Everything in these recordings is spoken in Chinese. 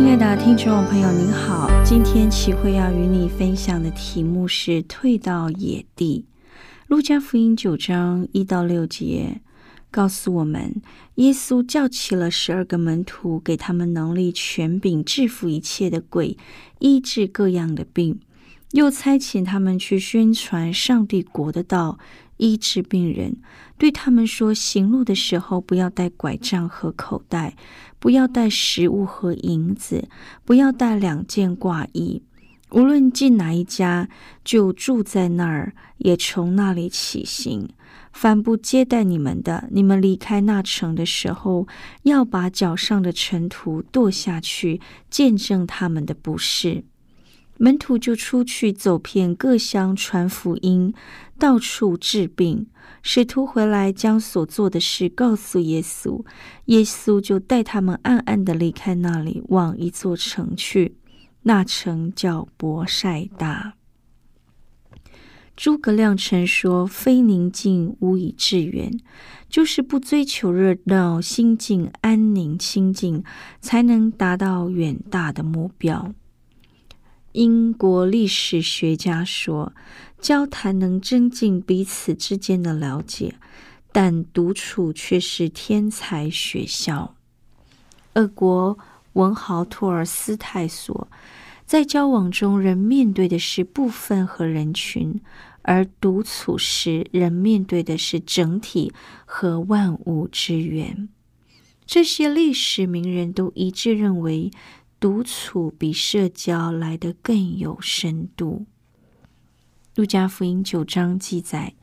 亲爱的听众朋友，您好。今天齐慧要与你分享的题目是“退到野地”。路加福音九章一到六节告诉我们，耶稣叫起了十二个门徒，给他们能力、权柄，制服一切的鬼，医治各样的病，又差遣他们去宣传上帝国的道。医治病人，对他们说：行路的时候不要带拐杖和口袋，不要带食物和银子，不要带两件挂衣。无论进哪一家，就住在那儿，也从那里起行。凡不接待你们的，你们离开那城的时候，要把脚上的尘土跺下去，见证他们的不是。门徒就出去走遍各乡传福音，到处治病。使徒回来将所做的事告诉耶稣，耶稣就带他们暗暗的离开那里，往一座城去。那城叫博塞大。诸葛亮曾说：“非宁静无以致远，就是不追求热闹，心静安宁清静，才能达到远大的目标。”英国历史学家说：“交谈能增进彼此之间的了解，但独处却是天才学校。”俄国文豪托尔斯泰说：“在交往中，人面对的是部分和人群，而独处时，人面对的是整体和万物之源。”这些历史名人都一致认为。独处比社交来得更有深度。路加福音九章记载，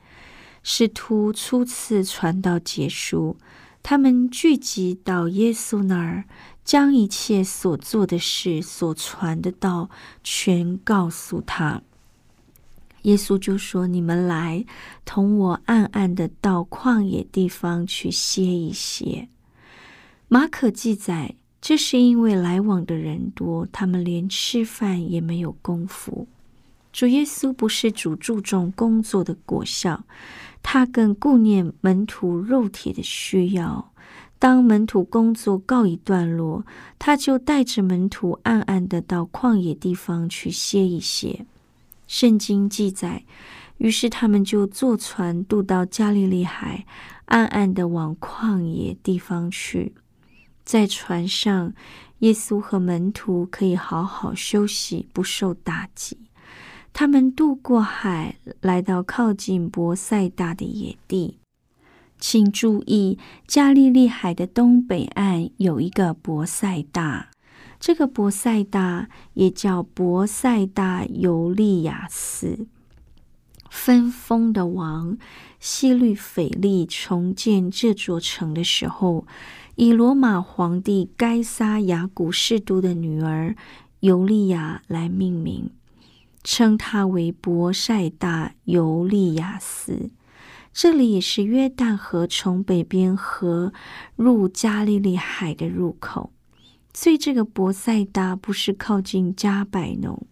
使徒初次传道结束，他们聚集到耶稣那儿，将一切所做的事、所传的道全告诉他。耶稣就说：“你们来，同我暗暗的到旷野地方去歇一歇。”马可记载。这是因为来往的人多，他们连吃饭也没有功夫。主耶稣不是主注重工作的果效，他更顾念门徒肉体的需要。当门徒工作告一段落，他就带着门徒暗暗的到旷野地方去歇一歇。圣经记载，于是他们就坐船渡到加利利海，暗暗的往旷野地方去。在船上，耶稣和门徒可以好好休息，不受打击。他们渡过海，来到靠近博塞大的野地。请注意，加利利海的东北岸有一个博塞大，这个博塞大也叫博塞大尤利亚斯。分封的王希律斐利重建这座城的时候。以罗马皇帝该撒雅古士都的女儿尤利亚来命名，称她为博塞大尤利亚斯。这里也是约旦河从北边河入加利利海的入口。所以，这个博塞大不是靠近加百农。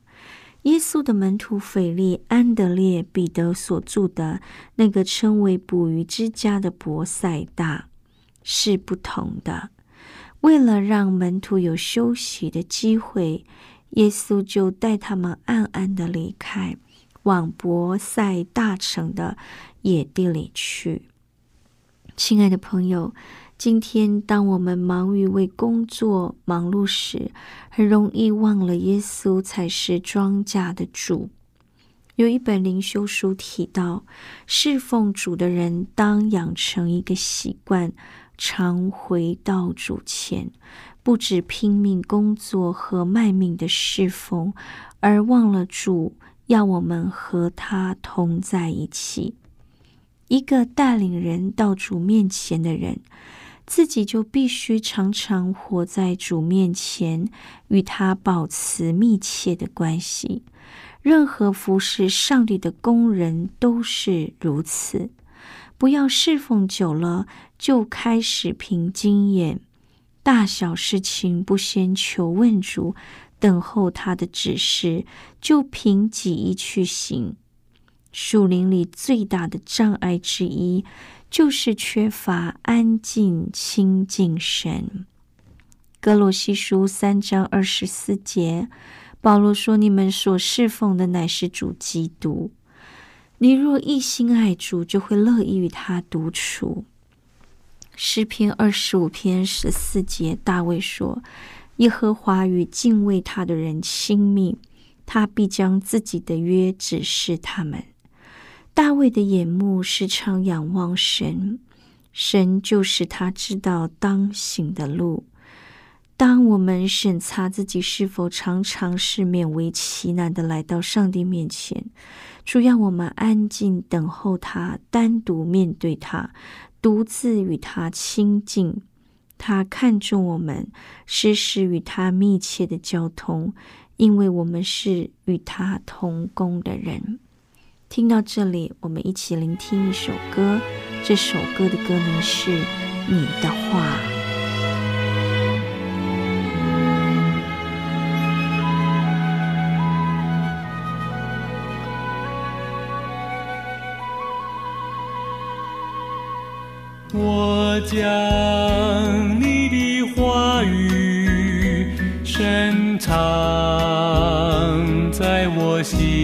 耶稣的门徒腓力、安德烈、彼得所住的那个称为捕鱼之家的博塞大。是不同的。为了让门徒有休息的机会，耶稣就带他们暗暗的离开，往博塞大城的野地里去。亲爱的朋友，今天当我们忙于为工作忙碌时，很容易忘了耶稣才是庄稼的主。有一本灵修书提到，侍奉主的人当养成一个习惯，常回到主前，不止拼命工作和卖命的侍奉，而忘了主要我们和他同在一起。一个带领人到主面前的人，自己就必须常常活在主面前，与他保持密切的关系。任何服侍上帝的工人都是如此。不要侍奉久了就开始凭经验，大小事情不先求问主，等候他的指示，就凭己意去行。树林里最大的障碍之一，就是缺乏安静亲近神。哥罗西书三章二十四节。保罗说：“你们所侍奉的乃是主基督。你若一心爱主，就会乐意与他独处。”诗篇二十五篇十四节，大卫说：“耶和华与敬畏他的人亲密，他必将自己的约指示他们。”大卫的眼目时常仰望神，神就是他知道当行的路。当我们审查自己是否常常是勉为其难的来到上帝面前，主要我们安静等候他，单独面对他，独自与他亲近。他看重我们，时时与他密切的交通，因为我们是与他同工的人。听到这里，我们一起聆听一首歌。这首歌的歌名是《你的话》。我将你的话语深藏在我心，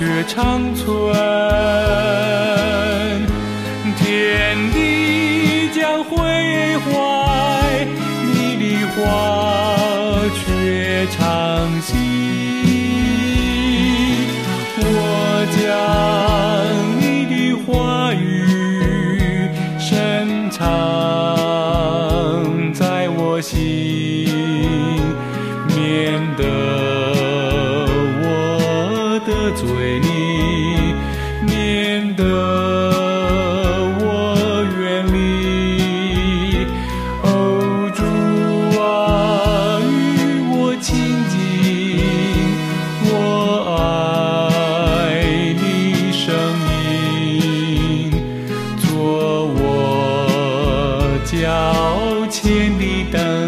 却长存。天地将毁坏，你的话却长新。脚前的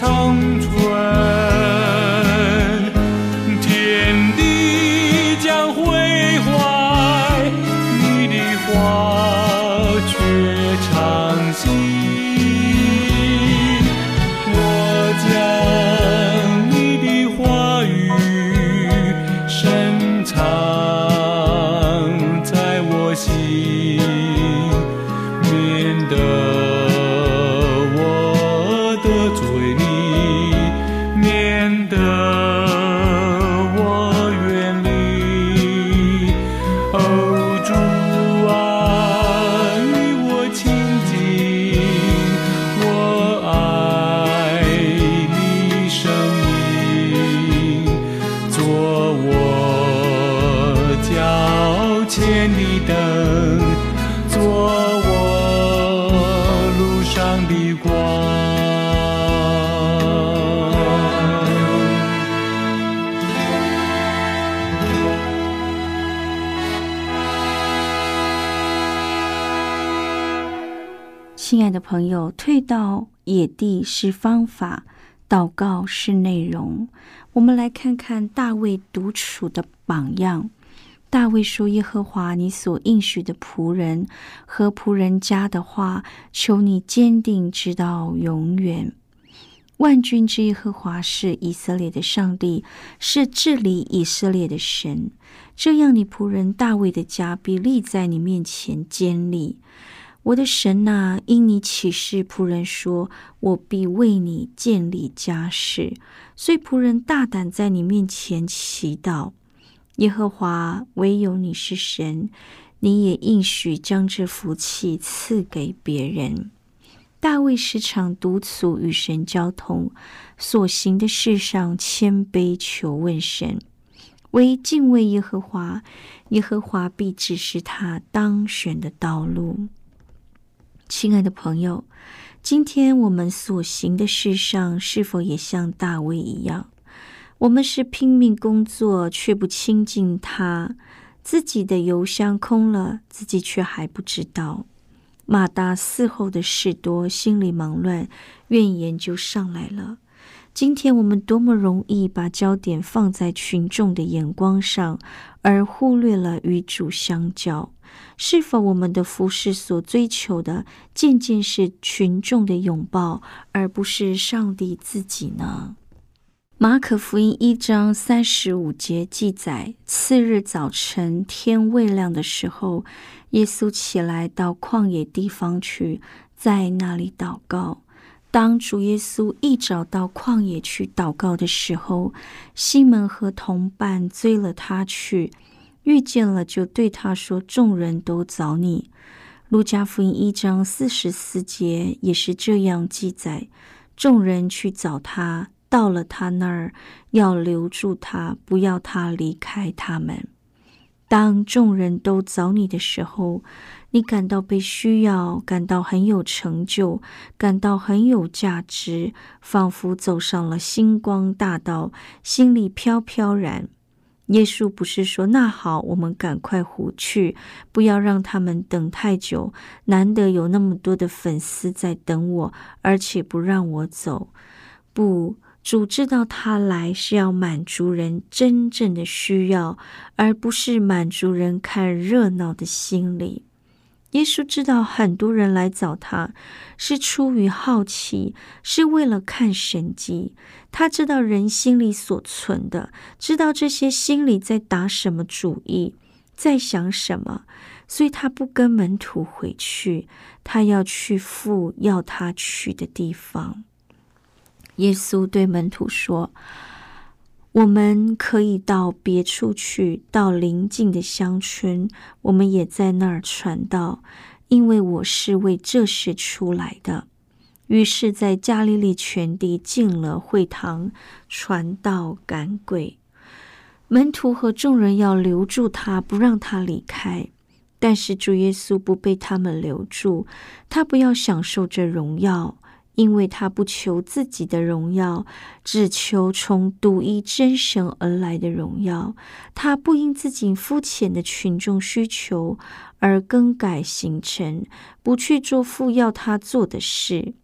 长朋友，退到野地是方法，祷告是内容。我们来看看大卫独处的榜样。大卫说：“耶和华，你所应许的仆人和仆人家的话，求你坚定直到永远。万军之耶和华是以色列的上帝，是治理以色列的神。这样，你仆人大卫的家必立在你面前坚立。”我的神呐、因你启示仆人说，我必为你建立家室，所以仆人大胆在你面前祈祷。耶和华，唯有你是神，你也应许将这福气赐给别人。大卫时常独处与神交通，所行的事上谦卑求问神，唯敬畏耶和华，耶和华必指示他当选的道路。亲爱的朋友，今天我们所行的事上，是否也像大卫一样？我们是拼命工作，却不亲近他；自己的油箱空了，自己却还不知道。马达伺候的事多，心里忙乱，怨言就上来了。今天我们多么容易把焦点放在群众的眼光上，而忽略了与主相交。是否我们的服饰所追求的，渐渐是群众的拥抱，而不是上帝自己呢？马可福音一章三十五节记载：次日早晨天未亮的时候，耶稣起来到旷野地方去，在那里祷告。当主耶稣一早到旷野去祷告的时候，西门和同伴追了他去。遇见了，就对他说：“众人都找你。”路加福音一章四十四节也是这样记载：众人去找他，到了他那儿，要留住他，不要他离开他们。当众人都找你的时候，你感到被需要，感到很有成就，感到很有价值，仿佛走上了星光大道，心里飘飘然。耶稣不是说：“那好，我们赶快回去，不要让他们等太久。难得有那么多的粉丝在等我，而且不让我走。”不，主知道他来是要满足人真正的需要，而不是满足人看热闹的心理。耶稣知道很多人来找他是出于好奇，是为了看神迹。他知道人心里所存的，知道这些心里在打什么主意，在想什么，所以他不跟门徒回去，他要去父要他去的地方。耶稣对门徒说。我们可以到别处去，到邻近的乡村，我们也在那儿传道，因为我是为这事出来的。于是，在加利利全地进了会堂，传道赶鬼。门徒和众人要留住他，不让他离开。但是主耶稣不被他们留住，他不要享受这荣耀。因为他不求自己的荣耀，只求从独一真神而来的荣耀。他不因自己肤浅的群众需求而更改行程，不去做父要他做的事。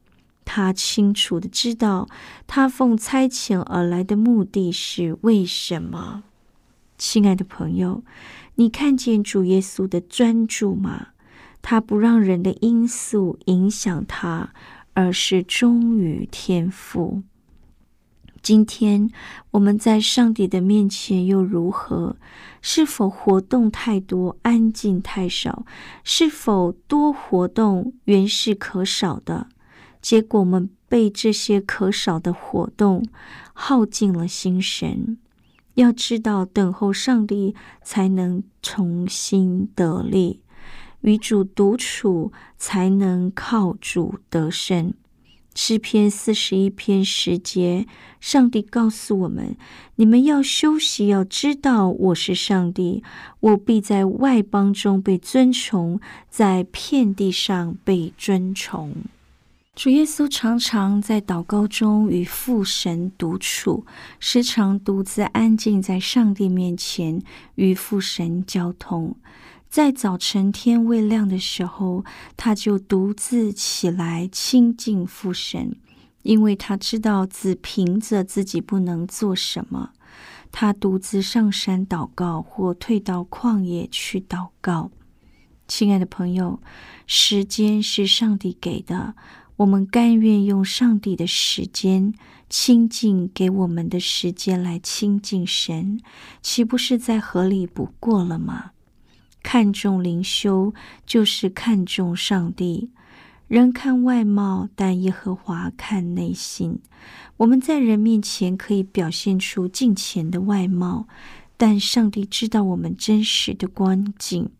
他清楚的知道，他奉差遣而来的目的是为什么。亲爱的朋友，你看见主耶稣的专注吗？他不让人的因素影响他，而是忠于天赋。今天我们在上帝的面前又如何？是否活动太多，安静太少？是否多活动，原是可少的？结果我们被这些可少的活动耗尽了心神。要知道，等候上帝才能重新得力，与主独处才能靠主得胜。诗篇四十一篇十节，上帝告诉我们：你们要休息，要知道我是上帝，我必在外邦中被尊崇，在遍地上被尊崇。主耶稣常常在祷告中与父神独处，时常独自安静在上帝面前与父神交通。在早晨天未亮的时候，他就独自起来亲近父神，因为他知道只凭着自己不能做什么。他独自上山祷告，或退到旷野去祷告。亲爱的朋友，时间是上帝给的，我们甘愿用上帝的时间亲近给我们的时间来亲近神，岂不是再合理不过了吗？看重灵修，就是看重上帝。人看外貌，但耶和华看内心。我们在人面前可以表现出敬虔的外貌，但上帝知道我们真实的光景。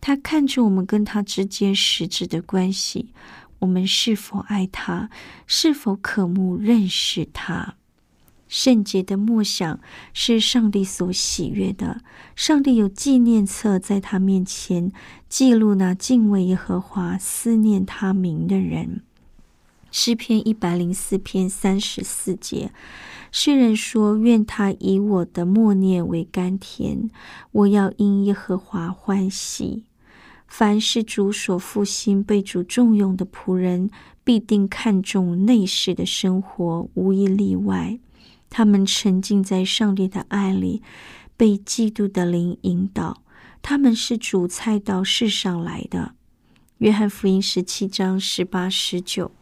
他看着我们跟他之间实质的关系，我们是否爱他，是否渴慕认识他。圣洁的默想是上帝所喜悦的。上帝有纪念册在他面前记录那敬畏耶和华、思念他名的人。诗篇一百零四篇三十四节，诗人说：“愿他以我的默念为甘甜，我要因耶和华欢喜。”凡是主所复兴、被主重用的仆人，必定看重内室的生活，无一例外。他们沉浸在上帝的爱里，被基督的灵引导。他们是主菜到世上来的。约翰福音十七章十八、十九，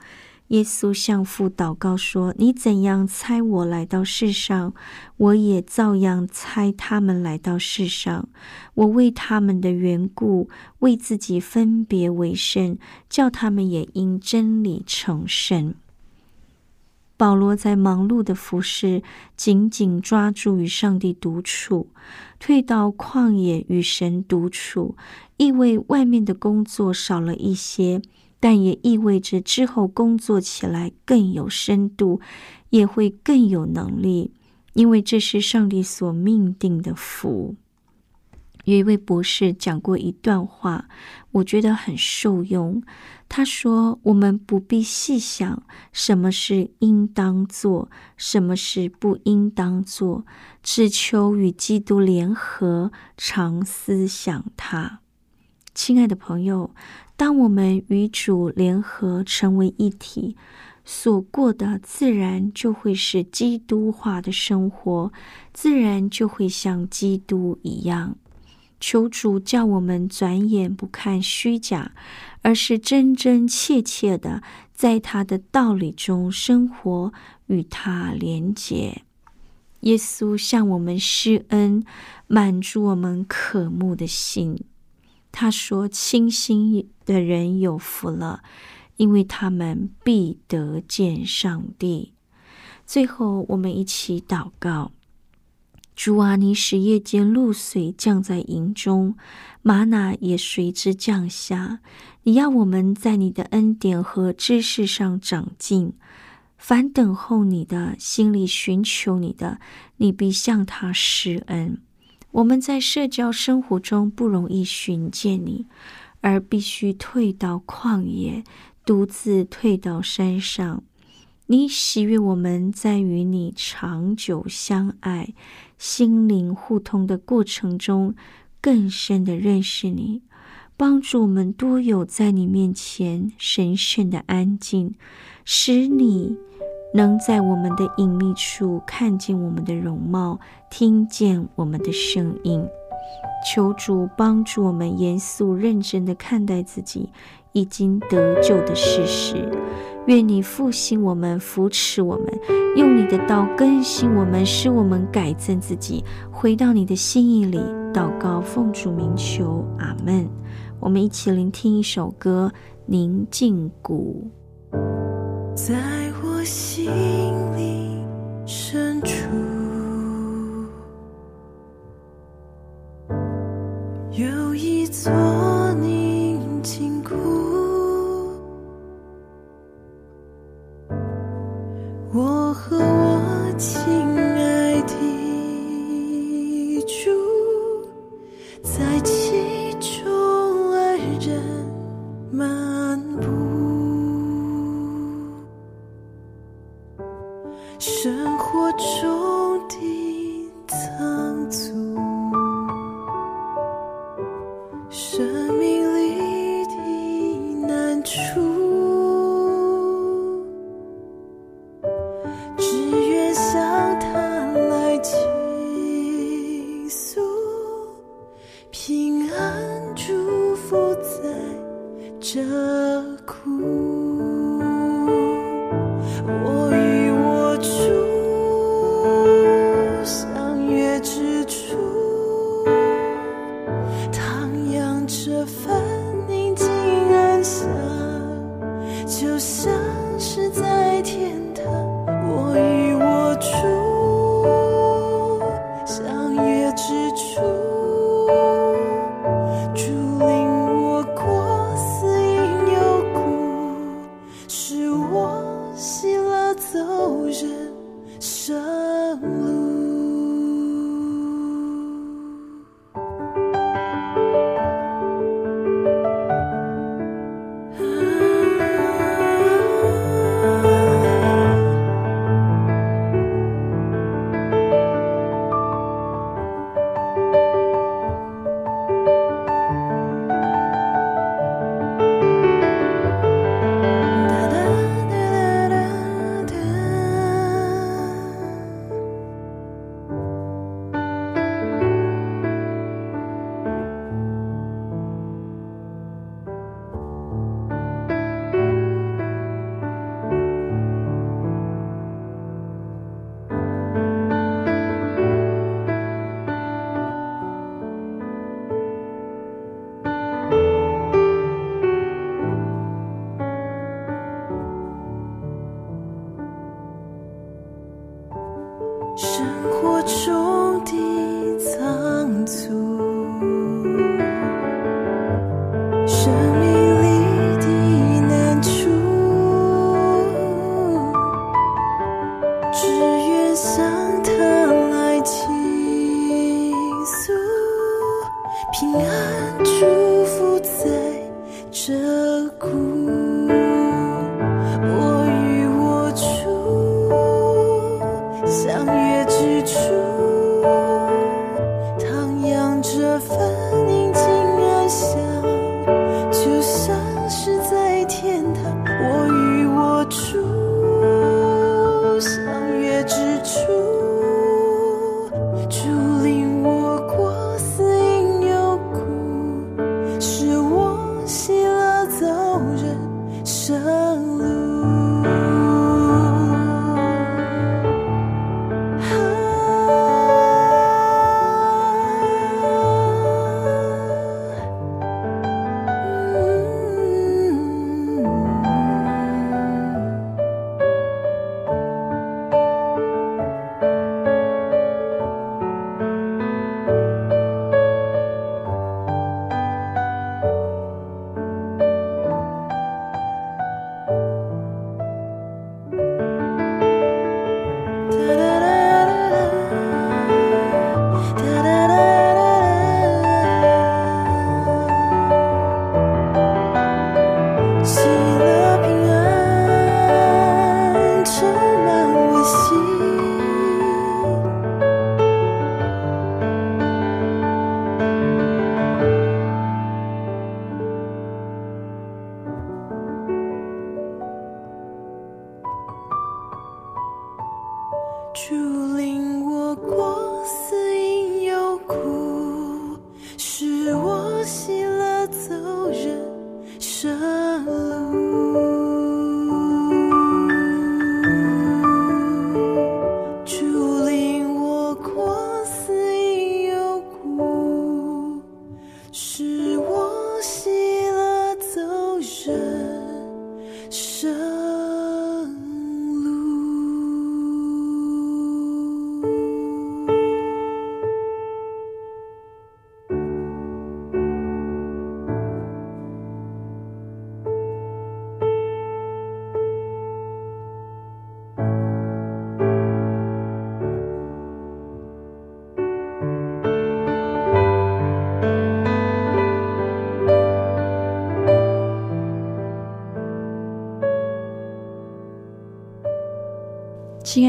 耶稣向父祷告说：“你怎样猜我来到世上，我也照样猜他们来到世上。我为他们的缘故，为自己分别为圣，叫他们也因真理成圣。”保罗在忙碌的服侍，紧紧抓住与上帝独处，退到旷野与神独处，意味外面的工作少了一些，但也意味着之后工作起来更有深度，也会更有能力，因为这是上帝所命定的福。有一位博士讲过一段话，我觉得很受用。他说：“我们不必细想什么是应当做，什么是不应当做，只求与基督联合，常思想他。”亲爱的朋友，当我们与主联合成为一体，所过的自然就会是基督化的生活，自然就会像基督一样。求主叫我们转眼不看虚假，而是真真切切的在他的道理中生活，与他连结。耶稣向我们施恩，满足我们渴慕的心。他说：“清心的人有福了，因为他们必得见上帝。”最后，我们一起祷告。主啊，你使夜间露水降在营中，玛瑙也随之降下。你要我们在你的恩典和知识上长进。凡等候你的，心里寻求你的，你必向他施恩。我们在社交生活中不容易寻见你，而必须退到旷野，独自退到山上。你喜悦我们在与你长久相爱。心灵互通的过程中，更深的认识你，帮助我们多有在你面前神圣的安静，使你能在我们的隐秘处看见我们的容貌，听见我们的声音。求主帮助我们严肃认真的看待自己已经得救的事实。愿你复兴我们，扶持我们，用你的道更新我们，使我们改正自己，回到你的心意里。祷告，奉主名求，阿门。我们一起聆听一首歌，《宁静谷》。在我心里深处，有一座平安。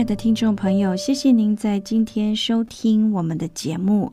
的听众朋友，谢谢您在今天收听我们的节目。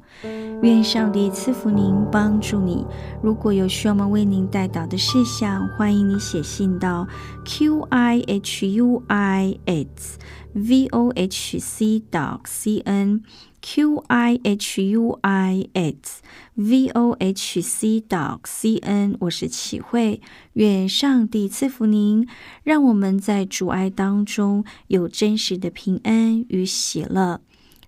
愿上帝赐福您，帮助你。如果有需要我们为您带导的事项，欢迎你写信到 q i h u i s v o h c dot c n q i h u i s v o h c dot c n。我是启慧，愿上帝赐福您，让我们在主爱当中有真实的平安与喜乐。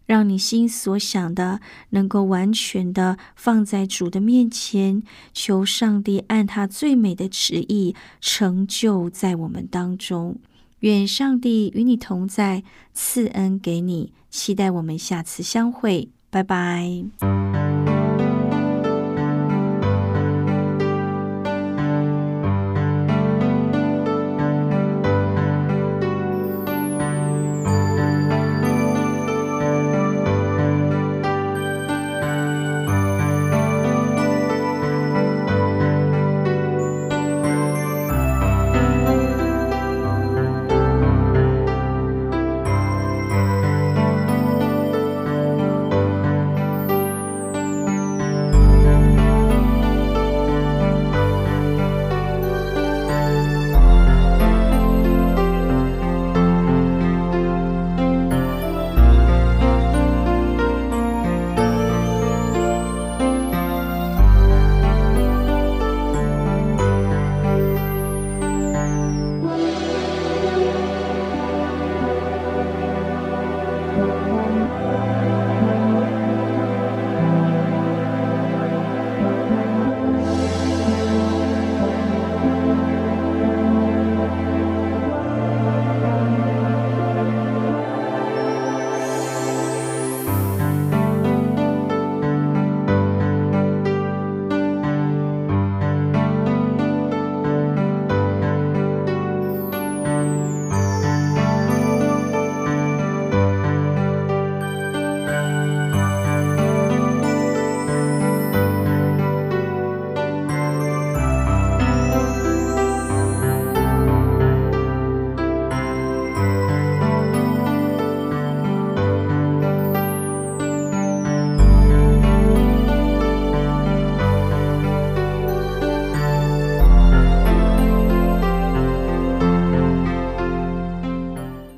让你心所想的能够完全的放在主的面前，求上帝按他最美的旨意成就在我们当中。愿上帝与你同在，赐恩给你。期待我们下次相会，拜拜。